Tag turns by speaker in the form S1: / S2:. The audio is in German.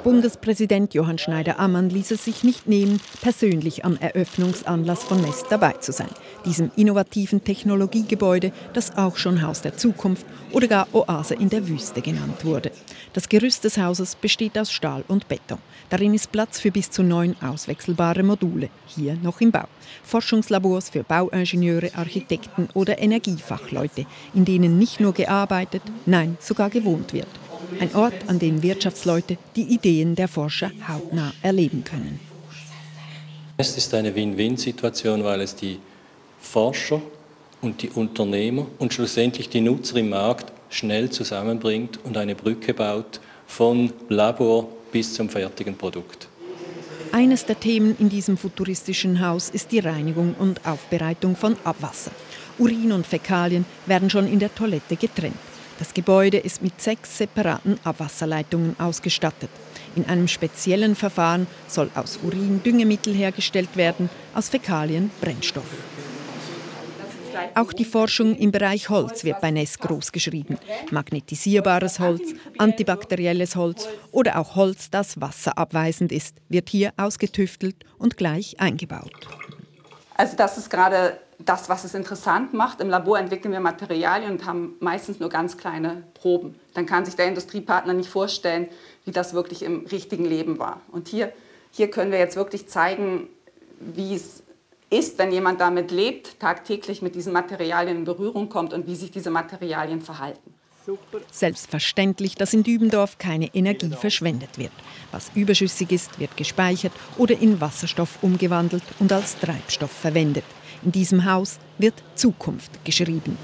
S1: Bundespräsident Johann Schneider-Ammann ließ es sich nicht nehmen, persönlich am Eröffnungsanlass von Mess dabei zu sein. Diesem innovativen Technologiegebäude, das auch schon Haus der Zukunft oder gar Oase in der Wüste genannt wurde. Das Gerüst des Hauses besteht aus Stahl und Beton. Darin ist Platz für bis zu neun auswechselbare Module, hier noch im Bau. Forschungslabors für Bauingenieure, Architekten oder Energiefachleute, in denen nicht nur gearbeitet, nein, sogar gewohnt wird. Ein Ort, an dem Wirtschaftsleute die Ideen der Forscher hautnah erleben können.
S2: Es ist eine Win-Win-Situation, weil es die Forscher und die Unternehmer und schlussendlich die Nutzer im Markt schnell zusammenbringt und eine Brücke baut von Labor bis zum fertigen Produkt.
S1: Eines der Themen in diesem futuristischen Haus ist die Reinigung und Aufbereitung von Abwasser. Urin und Fäkalien werden schon in der Toilette getrennt. Das Gebäude ist mit sechs separaten Abwasserleitungen ausgestattet. In einem speziellen Verfahren soll aus Urin Düngemittel hergestellt werden, aus Fäkalien Brennstoff. Auch die Forschung im Bereich Holz wird bei NES großgeschrieben. Magnetisierbares Holz, antibakterielles Holz oder auch Holz, das wasserabweisend ist, wird hier ausgetüftelt und gleich eingebaut.
S3: Also das ist gerade das, was es interessant macht. Im Labor entwickeln wir Materialien und haben meistens nur ganz kleine Proben. Dann kann sich der Industriepartner nicht vorstellen, wie das wirklich im richtigen Leben war. Und hier, hier können wir jetzt wirklich zeigen, wie es ist, wenn jemand damit lebt, tagtäglich mit diesen Materialien in Berührung kommt und wie sich diese Materialien verhalten.
S1: Selbstverständlich, dass in Dübendorf keine Energie verschwendet wird. Was überschüssig ist, wird gespeichert oder in Wasserstoff umgewandelt und als Treibstoff verwendet. In diesem Haus wird Zukunft geschrieben.